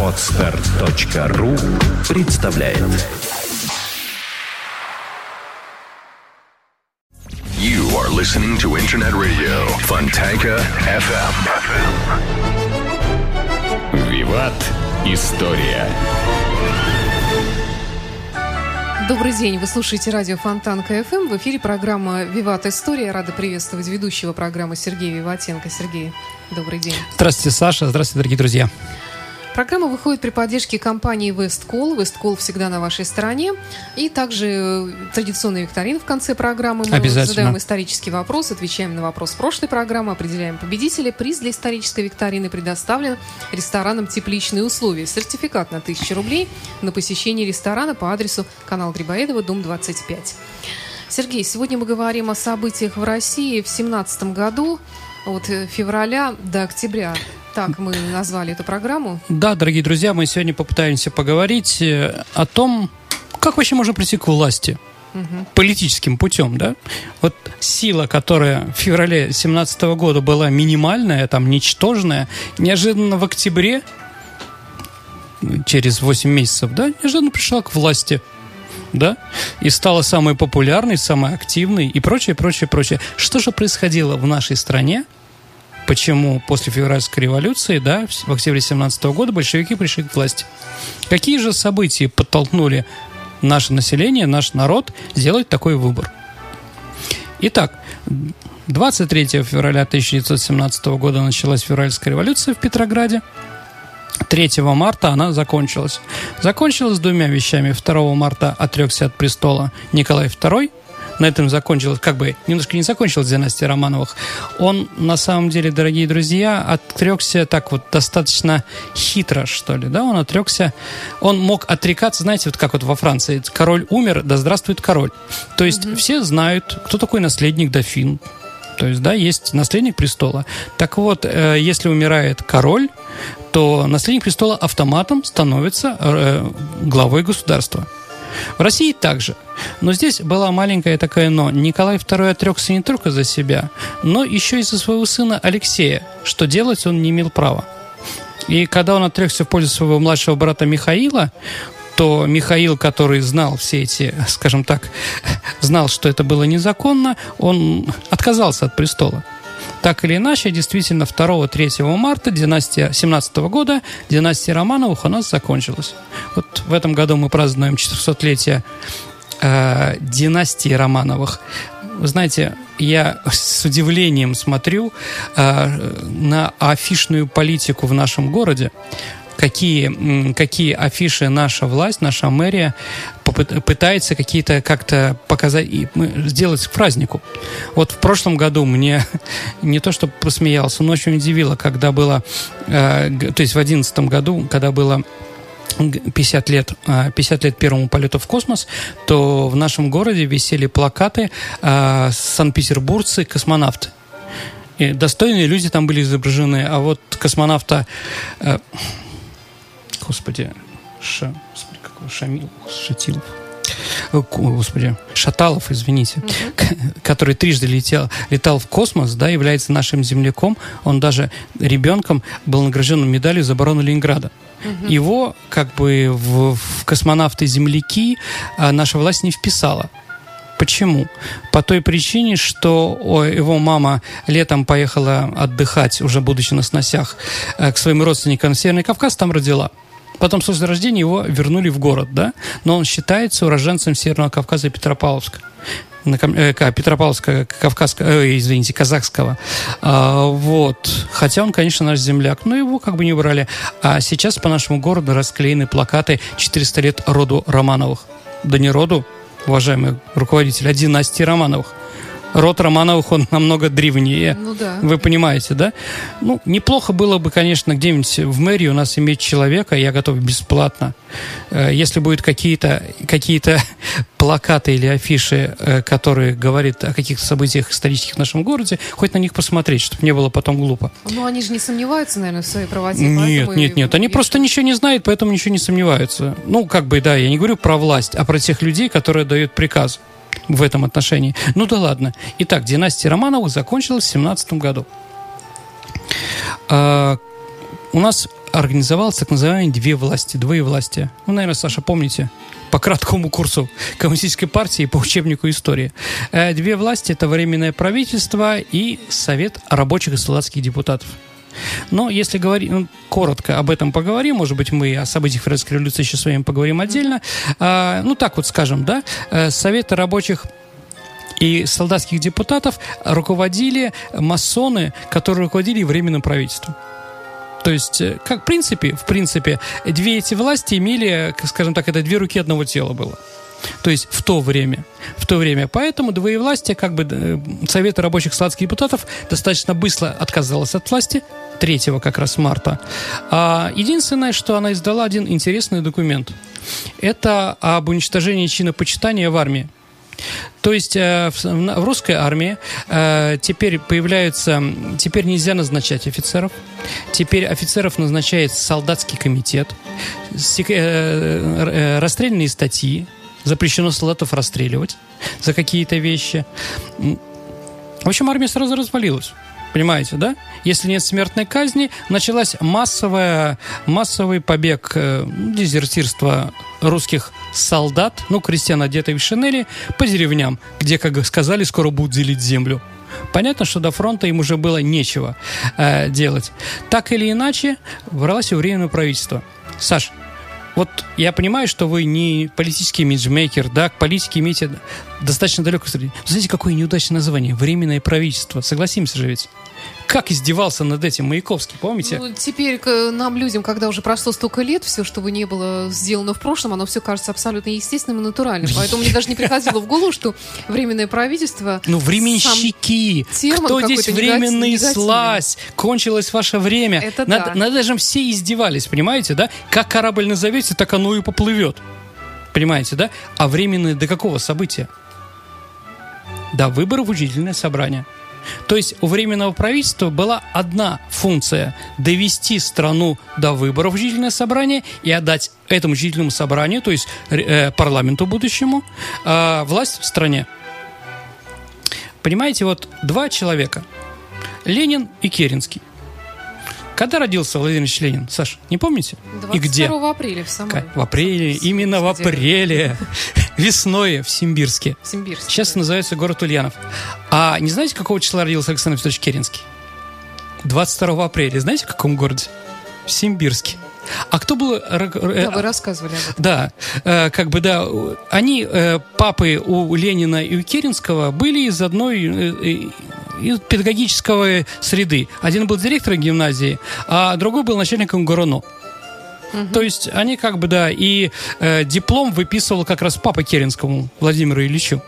Отстар.ру представляет You are listening to Internet Radio Fontanka FM. Виват. История. Добрый день, вы слушаете радио Фонтан КФМ. В эфире программа «Виват История». Рада приветствовать ведущего программы Сергея Виватенко. Сергей, добрый день. Здравствуйте, Саша. Здравствуйте, дорогие друзья. Программа выходит при поддержке компании Весткол. Весткол всегда на вашей стороне. И также э, традиционный викторин в конце программы. Мы задаем исторический вопрос, отвечаем на вопрос прошлой программы, определяем победителя. Приз для исторической викторины предоставлен рестораном «Тепличные условия». Сертификат на 1000 рублей на посещение ресторана по адресу канал Грибоедова, дом 25. Сергей, сегодня мы говорим о событиях в России в 17 году, от э, февраля до октября. Так мы назвали эту программу. Да, дорогие друзья, мы сегодня попытаемся поговорить э, о том, как вообще можно прийти к власти. Политическим путем, да? Вот сила, которая в феврале 2017 года была минимальная, там, ничтожная, неожиданно в октябре, через 8 месяцев, да, неожиданно пришла к власти. Да? И стала самой популярной, самой активной и прочее, прочее, прочее. Что же происходило в нашей стране почему после февральской революции, да, в октябре 17 года большевики пришли к власти. Какие же события подтолкнули наше население, наш народ сделать такой выбор? Итак, 23 февраля 1917 года началась февральская революция в Петрограде. 3 марта она закончилась. Закончилась двумя вещами. 2 марта отрекся от престола Николай II, на этом закончилась, как бы немножко не закончилась династия Романовых. Он, на самом деле, дорогие друзья, отрекся так вот достаточно хитро, что ли, да, он отрекся, он мог отрекаться, знаете, вот как вот во Франции, король умер, да здравствует король. То есть mm-hmm. все знают, кто такой наследник дофин, то есть, да, есть наследник престола. Так вот, э, если умирает король, то наследник престола автоматом становится э, главой государства. В России также. Но здесь была маленькая такая но. Николай II отрекся не только за себя, но еще и за своего сына Алексея, что делать он не имел права. И когда он отрекся в пользу своего младшего брата Михаила, то Михаил, который знал все эти, скажем так, знал, что это было незаконно, он отказался от престола. Так или иначе, действительно, 2-3 марта династия 17 года, династия Романовых у нас закончилась. Вот в этом году мы празднуем 400-летие э, династии Романовых. Вы знаете, я с удивлением смотрю э, на афишную политику в нашем городе какие, какие афиши наша власть, наша мэрия пытается какие-то как-то показать и сделать к празднику. Вот в прошлом году мне не то что посмеялся, но очень удивило, когда было, э, то есть в одиннадцатом году, когда было 50 лет, 50 лет первому полету в космос, то в нашем городе висели плакаты э, «Санкт-Петербургцы, космонавты». И достойные люди там были изображены, а вот космонавта э, господи, Ша, господи, Шамил, Шатилов, господи, Шаталов, извините, mm-hmm. который трижды летел, летал в космос, да, является нашим земляком. Он даже ребенком был награжден медалью за оборону Ленинграда. Mm-hmm. Его как бы в, в космонавты-земляки а, наша власть не вписала. Почему? По той причине, что его мама летом поехала отдыхать, уже будучи на сносях, э, к своим родственникам в Северный Кавказ, там родила. Потом после рождения его вернули в город, да, но он считается уроженцем Северного Кавказа и Петропавловска. Э, Петропавловска, Кавказского, э, извините, казахского. А, вот. Хотя он, конечно, наш земляк, но его как бы не убрали. А сейчас по нашему городу расклеены плакаты «400 лет роду Романовых». Да не роду, уважаемый руководитель, а династии Романовых род Романовых, он намного древнее. Ну да. Вы понимаете, да? Ну, неплохо было бы, конечно, где-нибудь в мэрии у нас иметь человека, я готов бесплатно. Э, если будут какие-то какие плакаты или афиши, э, которые говорят о каких-то событиях исторических в нашем городе, хоть на них посмотреть, чтобы не было потом глупо. Ну, они же не сомневаются, наверное, в своей правоте. Нет, нет, нет. Они просто ничего не знают, поэтому ничего не сомневаются. Ну, как бы, да, я не говорю про власть, а про тех людей, которые дают приказ в этом отношении. Ну да ладно. Итак, династия Романовых закончилась в 17 году. А, у нас организовалось так называемые две власти, двое власти. Ну, наверное, Саша, помните, по краткому курсу Коммунистической партии по учебнику истории. Э, Две власти – это Временное правительство и Совет рабочих и солдатских депутатов. Но если говорить, ну, коротко об этом поговорим, может быть, мы о событиях Февральской революции еще с вами поговорим отдельно. А, ну, так вот скажем, да, э, Советы рабочих и солдатских депутатов руководили масоны, которые руководили временным правительством. То есть, э, как в принципе, в принципе, две эти власти имели, скажем так, это две руки одного тела было. То есть в то время. В то время. Поэтому двоевластие, как бы э, Совет рабочих сладких депутатов достаточно быстро отказалась от власти 3 как раз марта. А единственное, что она издала один интересный документ. Это об уничтожении чинопочитания в армии. То есть э, в, русской армии э, теперь появляются, теперь нельзя назначать офицеров, теперь офицеров назначает солдатский комитет, сек, расстрельные статьи, запрещено солдатов расстреливать за какие-то вещи. В общем, армия сразу развалилась. Понимаете, да? Если нет смертной казни, началась массовая, массовый побег, э, дезертирство русских солдат, ну, крестьян, одетых в шинели, по деревням, где, как сказали, скоро будут делить землю. Понятно, что до фронта им уже было нечего э, делать. Так или иначе, вралось и временное правительство. Саш, вот я понимаю, что вы не политический имиджмейкер, да, к политике имеете достаточно далеко. Знаете, какое неудачное название? Временное правительство. Согласимся же ведь. Как издевался над этим Маяковский, помните? Ну, теперь к нам, людям, когда уже прошло столько лет, все, что бы не было сделано в прошлом, оно все кажется абсолютно естественным и натуральным. Поэтому мне даже не приходило в голову, что временное правительство... Ну, временщики! Кто здесь временный слазь? Кончилось ваше время. Это над, да. над этим все издевались, понимаете, да? Как корабль назовете, так оно и поплывет. Понимаете, да? А временное до какого события? До выборов учительное собрание. То есть у Временного правительства была одна функция – довести страну до выборов в учительное собрание и отдать этому учительному собранию, то есть э, парламенту будущему, э, власть в стране. Понимаете, вот два человека – Ленин и Керенский. Когда родился Владимир Ильич Ленин, Саш, не помните? И где? 22 апреля в Самаре. В апреле, именно в апреле, весной в Симбирске. В Симбирске. Сейчас называется город Ульянов. А не знаете, какого числа родился Александр Петрович Керенский? 22 апреля. Знаете, в каком городе? В Симбирске. А кто был... р- р- Да, вы рассказывали об этом. да, э, как бы, да, они, э, папы у Ленина и у Керенского, были из одной, э, э, из педагогического среды. Один был директором гимназии, а другой был начальником ГОРОНО. То есть они как бы, да, и э, диплом выписывал как раз папа Керенскому, Владимиру Ильичу.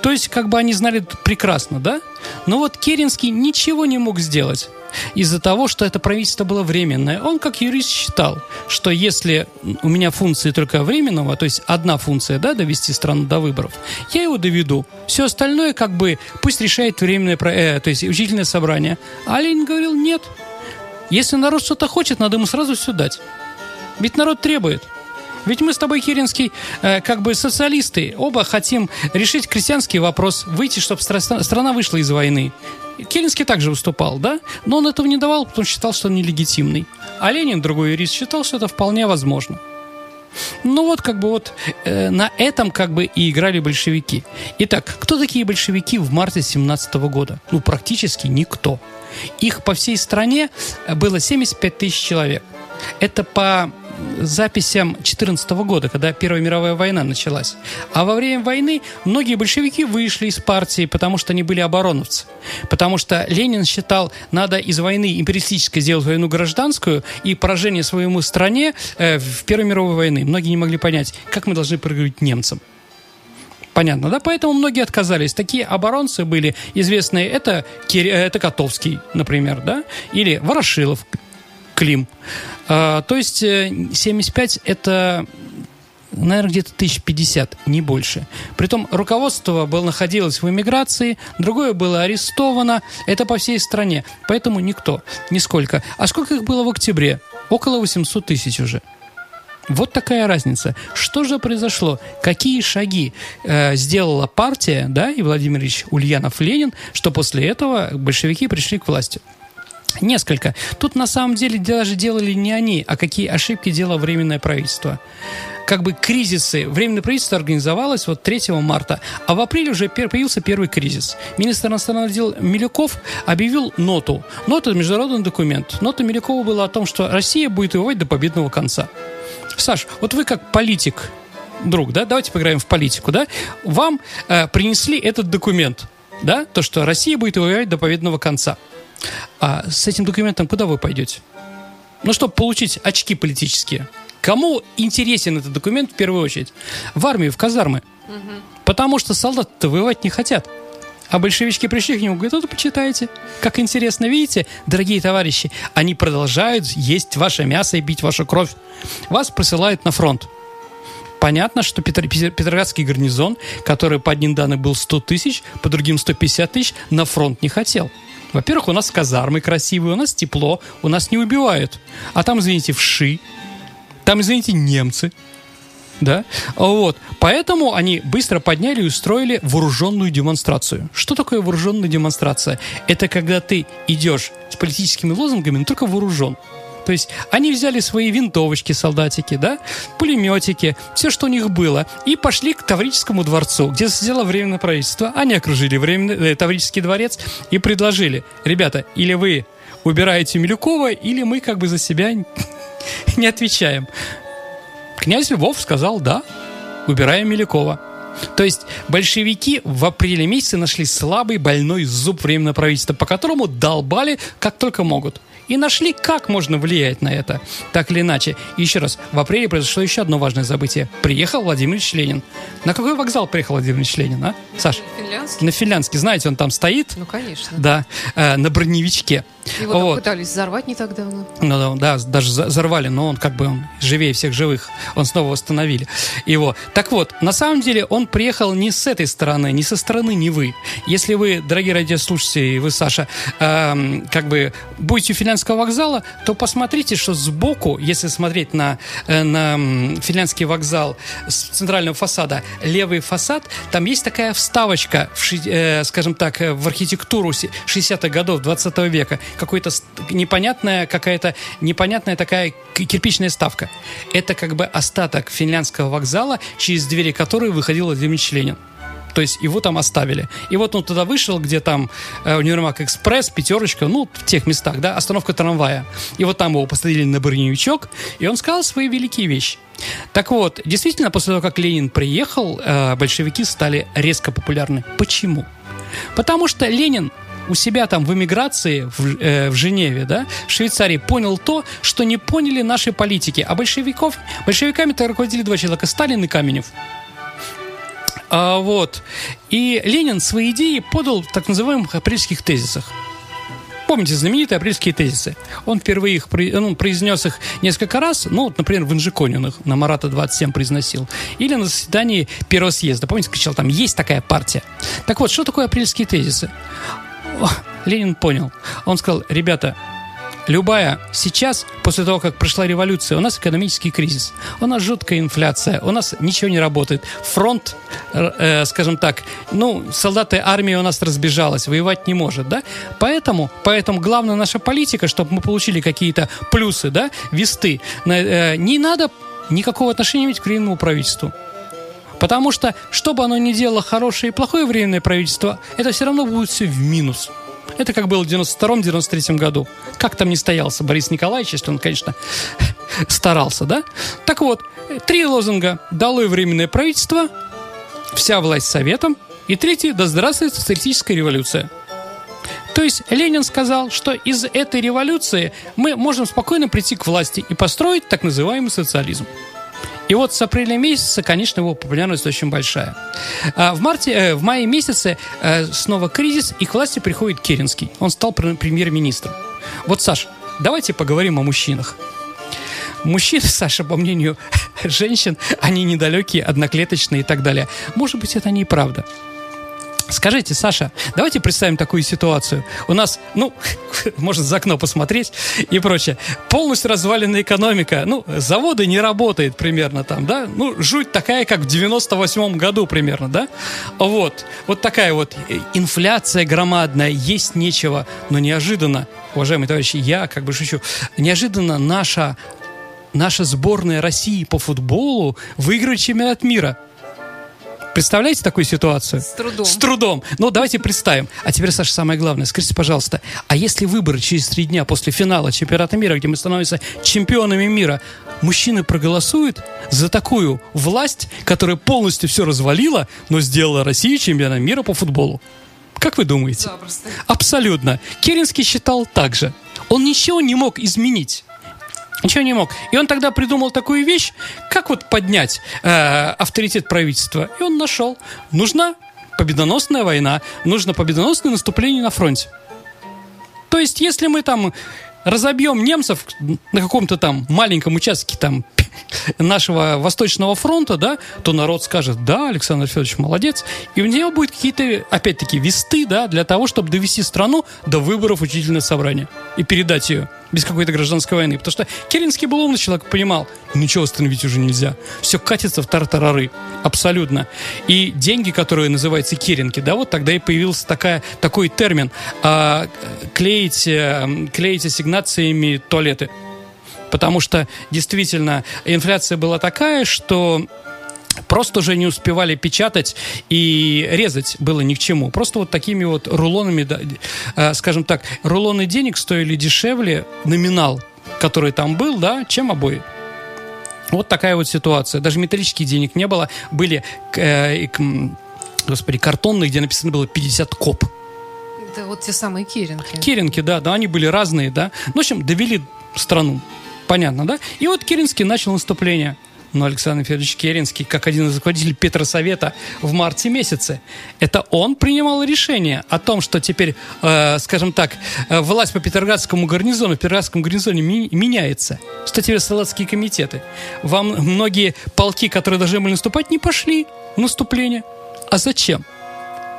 То есть, как бы они знали прекрасно, да? Но вот Керенский ничего не мог сделать из-за того, что это правительство было временное. Он, как юрист, считал, что если у меня функции только временного, то есть одна функция, да, довести страну до выборов, я его доведу. Все остальное, как бы, пусть решает временное, э, то есть учительное собрание. А Ленин говорил, нет. Если народ что-то хочет, надо ему сразу все дать. Ведь народ требует. Ведь мы с тобой, Керенский, э, как бы социалисты, оба хотим решить крестьянский вопрос, выйти, чтобы страна вышла из войны. Керенский также выступал, да? Но он этого не давал, потому что считал, что он нелегитимный. А Ленин, другой юрист, считал, что это вполне возможно. Ну вот как бы вот э, на этом как бы и играли большевики. Итак, кто такие большевики в марте 17 года? Ну практически никто. Их по всей стране э, было 75 тысяч человек. Это по записям 14 года, когда Первая мировая война началась. А во время войны многие большевики вышли из партии, потому что они были обороновцы. Потому что Ленин считал, надо из войны империалистической сделать войну гражданскую и поражение своему стране э, в Первой мировой войны. Многие не могли понять, как мы должны проиграть немцам. Понятно, да? Поэтому многие отказались. Такие оборонцы были известные. Это, Кир- э, это Котовский, например, да? Или Ворошилов, Клим. А, то есть э, 75 это наверное, где-то 1050, не больше. Притом руководство было, находилось в эмиграции, другое было арестовано. Это по всей стране. Поэтому никто, нисколько. А сколько их было в октябре? Около 800 тысяч уже. Вот такая разница. Что же произошло? Какие шаги э, сделала партия, да, и Владимир Ильич Ульянов-Ленин, что после этого большевики пришли к власти? Несколько. Тут на самом деле даже делали не они, а какие ошибки делало Временное правительство. Как бы кризисы. Временное правительство организовалось вот 3 марта, а в апреле уже появился первый кризис. Министр иностранных дел Милюков объявил ноту. Нота – международный документ. Нота Милюкова была о том, что Россия будет воевать до победного конца. Саш, вот вы как политик, друг, да, давайте поиграем в политику, да, вам э, принесли этот документ, да, то, что Россия будет воевать до победного конца. А с этим документом куда вы пойдете? Ну, чтобы получить очки политические. Кому интересен этот документ в первую очередь? В армию, в казармы. Потому что солдаты-то воевать не хотят. А большевички пришли к нему, говорят, вот почитайте. Как интересно, видите, дорогие товарищи, они продолжают есть ваше мясо и бить вашу кровь. Вас присылают на фронт. Понятно, что Петр- Петроградский гарнизон, который по одним данным был 100 тысяч, по другим 150 тысяч, на фронт не хотел. Во-первых, у нас казармы красивые, у нас тепло, у нас не убивают. А там, извините, вши, там, извините, немцы. Да? Вот. Поэтому они быстро подняли и устроили вооруженную демонстрацию. Что такое вооруженная демонстрация? Это когда ты идешь с политическими лозунгами, но только вооружен. То есть они взяли свои винтовочки, солдатики, да, пулеметики, все, что у них было, и пошли к Таврическому дворцу, где сидело временное правительство. Они окружили временный, э, Таврический дворец и предложили, ребята, или вы убираете Милюкова, или мы как бы за себя не отвечаем. Князь Львов сказал «да, убираем Милюкова». То есть большевики в апреле месяце нашли слабый больной зуб временного правительства, по которому долбали как только могут. И нашли, как можно влиять на это, так или иначе. И еще раз, в апреле произошло еще одно важное событие. Приехал Владимир Ильич Ленин. На какой вокзал приехал Владимир Ильич Ленин, а? Саш? Финляндский? На Финляндский. Знаете, он там стоит, Ну, конечно. да, э, на броневичке. Его Вот. пытались взорвать не так давно. Ну, да, да, даже взорвали, но он как бы он живее всех живых. Он снова восстановили его. Так вот, на самом деле он приехал не с этой стороны, не со стороны Невы. Если вы, дорогие радиослушатели, вы, Саша, эм, как бы будете у Финляндского вокзала, то посмотрите, что сбоку, если смотреть на, э, на Финляндский вокзал с центрального фасада, левый фасад, там есть такая вставочка, в, э, скажем так, э, в архитектуру се- 60-х годов 20 века. Какой-то непонятная какая-то непонятная такая кирпичная ставка. Это как бы остаток финляндского вокзала, через двери которой выходил Владимир Ленин. То есть его там оставили. И вот он туда вышел, где там э, Универмаг Экспресс, пятерочка, ну, в тех местах, да, остановка трамвая. И вот там его посадили на броневичок, и он сказал свои великие вещи. Так вот, действительно, после того, как Ленин приехал, э, большевики стали резко популярны. Почему? Потому что Ленин у себя там в эмиграции в, э, в Женеве, да, в Швейцарии понял то, что не поняли наши политики. А большевиков, большевиками-то руководили два человека, Сталин и Каменев. А, вот. И Ленин свои идеи подал в так называемых апрельских тезисах. Помните знаменитые апрельские тезисы? Он впервые их ну, произнес их несколько раз, ну, вот, например, в Инжиконе на Марата 27 произносил. Или на заседании первого съезда. Помните, кричал, там есть такая партия. Так вот, что такое апрельские тезисы? Ленин понял. Он сказал, ребята, любая сейчас, после того, как прошла революция, у нас экономический кризис, у нас жуткая инфляция, у нас ничего не работает, фронт, э, э, скажем так, ну, солдаты армии у нас разбежалась, воевать не может, да? Поэтому, поэтому главная наша политика, чтобы мы получили какие-то плюсы, да, весты, э, не надо никакого отношения иметь к временному правительству. Потому что, что бы оно ни делало, хорошее и плохое временное правительство, это все равно будет все в минус. Это как было в 92-93 году. Как там не стоялся Борис Николаевич, если он, конечно, старался, да? Так вот, три лозунга. «Долой временное правительство», «Вся власть советом» и третий «Да здравствует социалистическая революция». То есть Ленин сказал, что из этой революции мы можем спокойно прийти к власти и построить так называемый социализм. И вот с апреля месяца, конечно, его популярность очень большая. А в, марте, э, в мае месяце э, снова кризис, и к власти приходит Керенский. Он стал пр- премьер-министром. Вот, Саш, давайте поговорим о мужчинах. Мужчины, Саша, по мнению женщин, они недалекие, одноклеточные и так далее. Может быть, это неправда. Скажите, Саша, давайте представим такую ситуацию. У нас, ну, можно за окно посмотреть и прочее. Полностью разваленная экономика. Ну, заводы не работают примерно там, да? Ну, жуть такая, как в 98 году примерно, да? Вот. Вот такая вот инфляция громадная, есть нечего, но неожиданно, уважаемые товарищи, я как бы шучу, неожиданно наша наша сборная России по футболу выиграет чемпионат мира. Представляете такую ситуацию? С трудом. С трудом. Ну, давайте представим. А теперь, Саша, самое главное. Скажите, пожалуйста, а если выборы через три дня после финала чемпионата мира, где мы становимся чемпионами мира, мужчины проголосуют за такую власть, которая полностью все развалила, но сделала Россию чемпионом мира по футболу? Как вы думаете? Запросто. Абсолютно. Керенский считал так же. Он ничего не мог изменить. Ничего не мог. И он тогда придумал такую вещь, как вот поднять э, авторитет правительства. И он нашел. Нужна победоносная война, нужно победоносное наступление на фронте. То есть, если мы там разобьем немцев на каком-то там маленьком участке там нашего Восточного фронта, да, то народ скажет, да, Александр Федорович молодец, и у него будет какие-то, опять-таки, весты, да, для того, чтобы довести страну до выборов учительное собрание и передать ее без какой-то гражданской войны. Потому что Керенский был умный человек, понимал, ничего остановить уже нельзя. Все катится в тартарары. Абсолютно. И деньги, которые называются керенки, да, вот тогда и появился такая, такой термин а, клеить, э, клеить ассигнациями туалеты. Потому что действительно инфляция была такая, что просто уже не успевали печатать и резать было ни к чему. Просто вот такими вот рулонами, да, э, скажем так, рулоны денег стоили дешевле, номинал, который там был, да, чем обои. Вот такая вот ситуация. Даже металлических денег не было. Были, э, м, господи, картонные, где написано было 50 коп. Это вот те самые керенки. Керенки, да, да, они были разные, да. Ну, в общем, довели страну. Понятно, да? И вот Керенский начал наступление. Но Александр Федорович Керенский, как один из руководителей Петросовета в марте месяце, это он принимал решение о том, что теперь, э, скажем так, э, власть по Петроградскому гарнизону, в Петроградском гарнизоне ми- меняется. Что теперь солдатские комитеты? Вам многие полки, которые должны были наступать, не пошли в наступление. А зачем?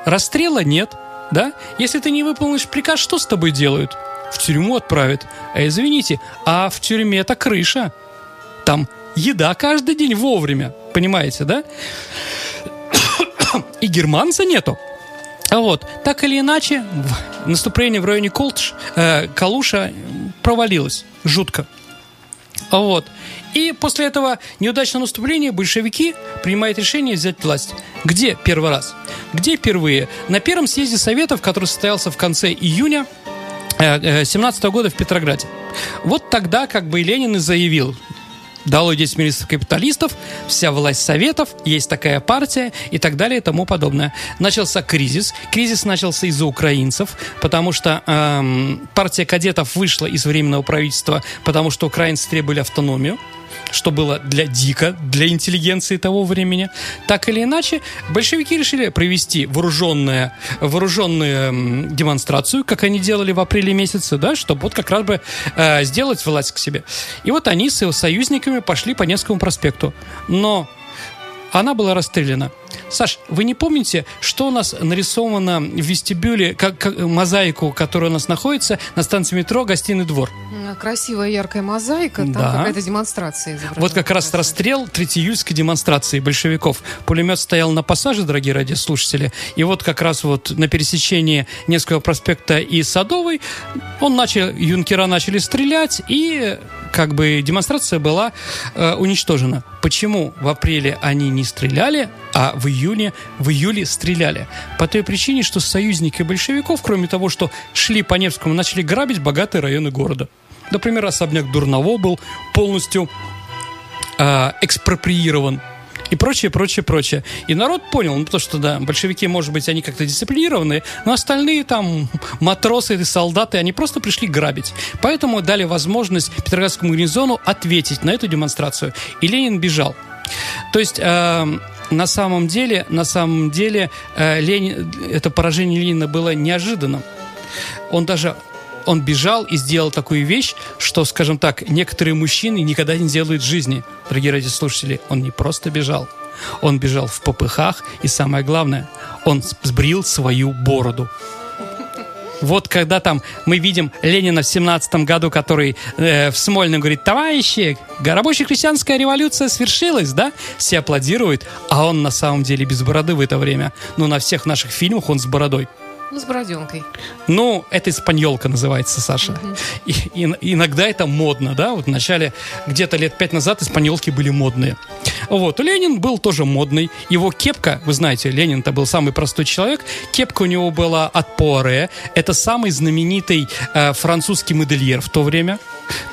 Расстрела нет, да? Если ты не выполнишь приказ, что с тобой делают? В тюрьму отправят. А извините, а в тюрьме это крыша. Там еда каждый день вовремя. Понимаете, да? И германца нету. А вот, так или иначе, наступление в районе Колтш, э, Калуша провалилось жутко. А Вот. И после этого неудачного наступления большевики принимают решение взять власть. Где первый раз? Где впервые? На первом съезде Советов, который состоялся в конце июня 17 года в Петрограде. Вот тогда как бы и Ленин и заявил, дало 10 министров капиталистов, вся власть советов, есть такая партия и так далее и тому подобное. Начался кризис. Кризис начался из-за украинцев, потому что эм, партия кадетов вышла из временного правительства, потому что украинцы требовали автономию что было для дика, для интеллигенции того времени. Так или иначе, большевики решили провести вооруженную, вооруженную демонстрацию, как они делали в апреле месяце, да, чтобы вот как раз бы э, сделать власть к себе. И вот они с его союзниками пошли по Невскому проспекту. Но она была расстреляна. Саш, вы не помните, что у нас нарисовано в вестибюле, как, как мозаику, которая у нас находится на станции метро «Гостиный двор»? М, Красивая яркая мозаика, там Да. какая-то демонстрация. изображена. Вот как раз расстрел третьеиюльской демонстрации большевиков. Пулемет стоял на пассаже, дорогие радиослушатели, и вот как раз вот на пересечении Невского проспекта и Садовой он начал, юнкера начали стрелять, и как бы демонстрация была э, уничтожена. Почему в апреле они не стреляли, а в июне, в июле стреляли? По той причине, что союзники большевиков, кроме того, что шли по Невскому, начали грабить богатые районы города. Например, особняк Дурново был полностью э, экспроприирован и прочее, прочее, прочее. И народ понял, ну, потому что, да, большевики, может быть, они как-то дисциплинированные, но остальные там матросы и солдаты, они просто пришли грабить. Поэтому дали возможность Петроградскому гарнизону ответить на эту демонстрацию. И Ленин бежал. То есть... э, на самом деле, на самом деле, э, Ленин, это поражение Ленина было неожиданным. Он даже он бежал и сделал такую вещь, что, скажем так, некоторые мужчины никогда не делают в жизни. Дорогие радиослушатели, он не просто бежал. Он бежал в попыхах, и самое главное, Он сбрил свою бороду. Вот когда там мы видим Ленина в семнадцатом году, который э, в Смольном говорит, товарищи, рабоче-крестьянская революция свершилась, да? Все аплодируют, а он на самом деле без бороды в это время. Ну, на всех наших фильмах он с бородой. Ну, с бороденкой. Ну, это испаньолка называется, Саша. И, и- иногда это модно, да? Вот в начале, где-то лет пять назад испаньолки были модные. Вот, Ленин был тоже модный. Его кепка, вы знаете, Ленин-то был самый простой человек. Кепка у него была от Пуаре. Это самый знаменитый э, французский модельер в то время.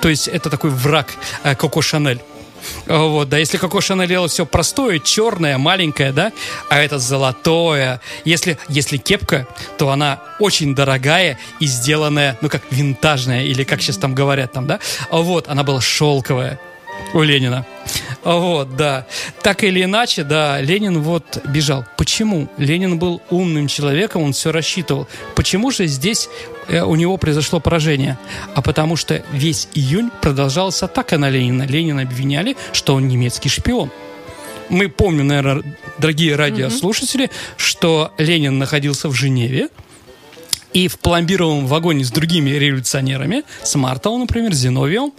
То есть это такой враг э, Коко Шанель. Вот, да, если Коко Шанель делала все простое, черное, маленькое, да, а это золотое. Если, если кепка, то она очень дорогая и сделанная, ну, как винтажная, или как сейчас там говорят там, да. Вот, она была шелковая у Ленина. Вот, да. Так или иначе, да, Ленин вот бежал. Почему? Ленин был умным человеком, он все рассчитывал. Почему же здесь у него произошло поражение? А потому что весь июнь продолжалась атака на Ленина. Ленина обвиняли, что он немецкий шпион. Мы помним, наверное, дорогие радиослушатели, что Ленин находился в Женеве, и в пломбированном вагоне с другими революционерами, с Мартовым, например, Зиновьевым,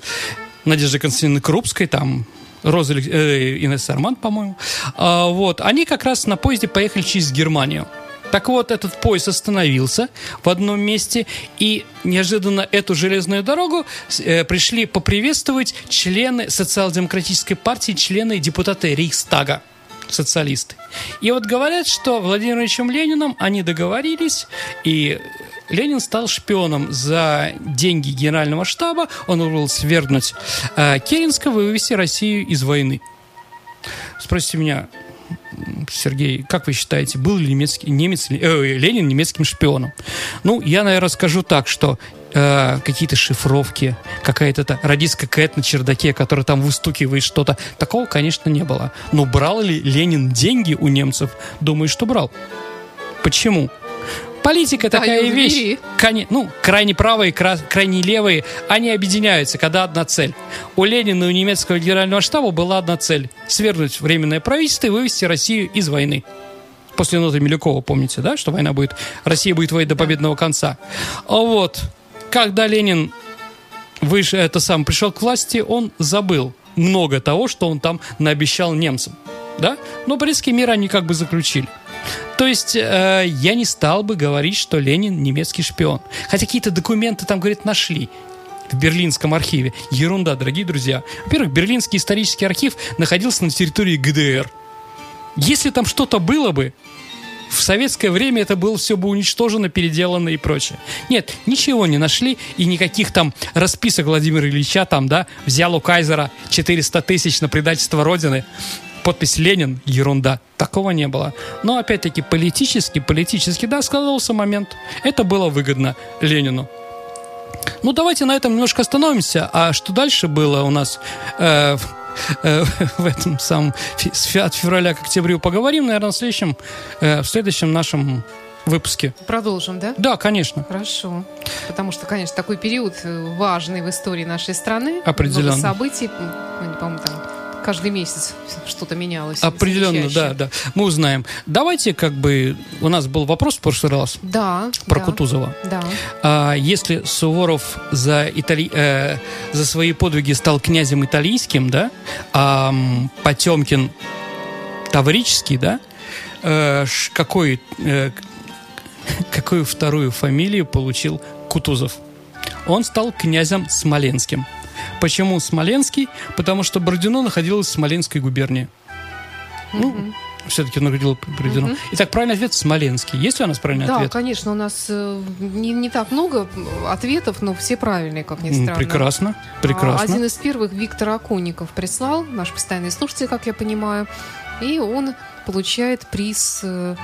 Надеждой Константиновной Крупской, там, Роза э, Инесса Арман, по-моему, а, вот, они как раз на поезде поехали через Германию. Так вот, этот поезд остановился в одном месте, и неожиданно эту железную дорогу э, пришли поприветствовать члены социал-демократической партии, члены депутаты Рейхстага социалисты. И вот говорят, что Владимиром Лениным они договорились, и Ленин стал шпионом за деньги генерального штаба. Он был свергнуть э, Керенского и вывести Россию из войны. Спросите меня, Сергей, как вы считаете, был ли немецкий, немец, э, Ленин немецким шпионом? Ну, я, наверное, скажу так, что э, какие-то шифровки, какая-то радистка Кэт на чердаке, которая там выстукивает что-то, такого, конечно, не было. Но брал ли Ленин деньги у немцев? Думаю, что брал. Почему? Политика такая Твою вещь. Коне- ну, крайне правые, кра- крайне левые, они объединяются, когда одна цель. У Ленина и у немецкого генерального штаба была одна цель – свергнуть временное правительство и вывести Россию из войны. После ноты Милюкова, помните, да, что война будет, Россия будет воевать до победного конца. А вот, когда Ленин выше, это сам пришел к власти, он забыл много того, что он там наобещал немцам. Да? Но Брестский мир они как бы заключили. То есть э, я не стал бы говорить, что Ленин немецкий шпион. Хотя какие-то документы там, говорит, нашли в Берлинском архиве. Ерунда, дорогие друзья. Во-первых, Берлинский исторический архив находился на территории ГДР. Если там что-то было бы, в советское время это было все бы уничтожено, переделано и прочее. Нет, ничего не нашли, и никаких там расписок Владимира Ильича там, да, взял у Кайзера 400 тысяч на предательство Родины, подпись Ленин, ерунда. Такого не было. Но, опять-таки, политически, политически, да, складывался момент. Это было выгодно Ленину. Ну, давайте на этом немножко остановимся. А что дальше было у нас э, э, в этом самом от февраля к октябрю поговорим, наверное, в следующем, э, в следующем нашем выпуске. Продолжим, да? Да, конечно. Хорошо. Потому что, конечно, такой период важный в истории нашей страны. Определенно. Много событий. Ну, не помню, там каждый месяц что-то менялось. Определенно, да, да. Мы узнаем. Давайте, как бы, у нас был вопрос в прошлый раз Да. про да, Кутузова. Да. А если Суворов за, Итали... э, за свои подвиги стал князем италийским, да, а Потемкин таврический, да, э, какой, э, какую вторую фамилию получил Кутузов? Он стал князем Смоленским. Почему Смоленский? Потому что Бородино находилось в Смоленской губернии. Ну, все-таки находилось Бородино. Итак, правильный ответ Смоленский. Есть ли у нас правильный Да, ответ? конечно, у нас э, не, не так много ответов, но все правильные, как ни странно. Прекрасно, А, прекрасно. Один из первых Виктор Окунников прислал, наш постоянный слушатель, как я понимаю, и он получает приз э,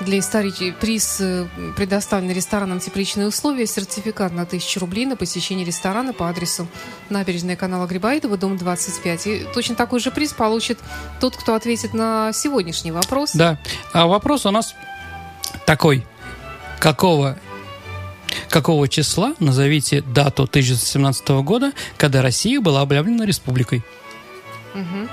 для истории, приз э, предоставленный рестораном «Тепличные условия», сертификат на 1000 рублей на посещение ресторана по адресу набережная канала Грибоедова, дом 25. И точно такой же приз получит тот, кто ответит на сегодняшний вопрос. Да. А вопрос у нас такой. Какого, какого числа, назовите дату 1917 года, когда Россия была объявлена республикой? Мгм.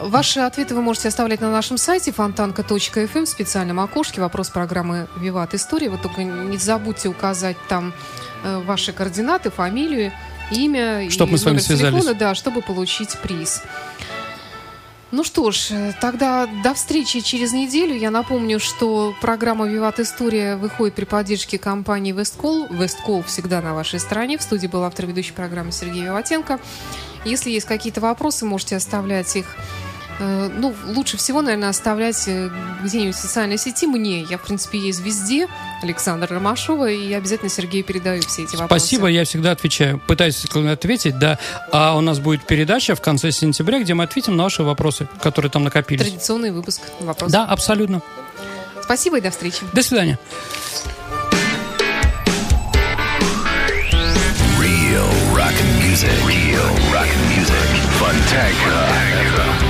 Ваши ответы вы можете оставлять на нашем сайте фонтанка.фм в специальном окошке. Вопрос программы «Виват История». Вы только не забудьте указать там э, ваши координаты, фамилию, имя Чтобы и мы с вами номер телефона, связались. да, чтобы получить приз. Ну что ж, э, тогда до встречи через неделю. Я напомню, что программа «Виват История» выходит при поддержке компании «Весткол». «Весткол» всегда на вашей стороне. В студии был автор ведущей программы Сергей Виватенко. Если есть какие-то вопросы, можете оставлять их Ну, лучше всего, наверное, оставлять э, где-нибудь в социальной сети мне. Я, в принципе, есть везде. Александр Ромашова. И я обязательно Сергею передаю все эти вопросы. Спасибо, я всегда отвечаю. Пытаюсь ответить, да. А у нас будет передача в конце сентября, где мы ответим на ваши вопросы, которые там накопились. Традиционный выпуск вопросов. Да, абсолютно. Спасибо и до встречи. До свидания. Real rock music. Real rock music. Fontanka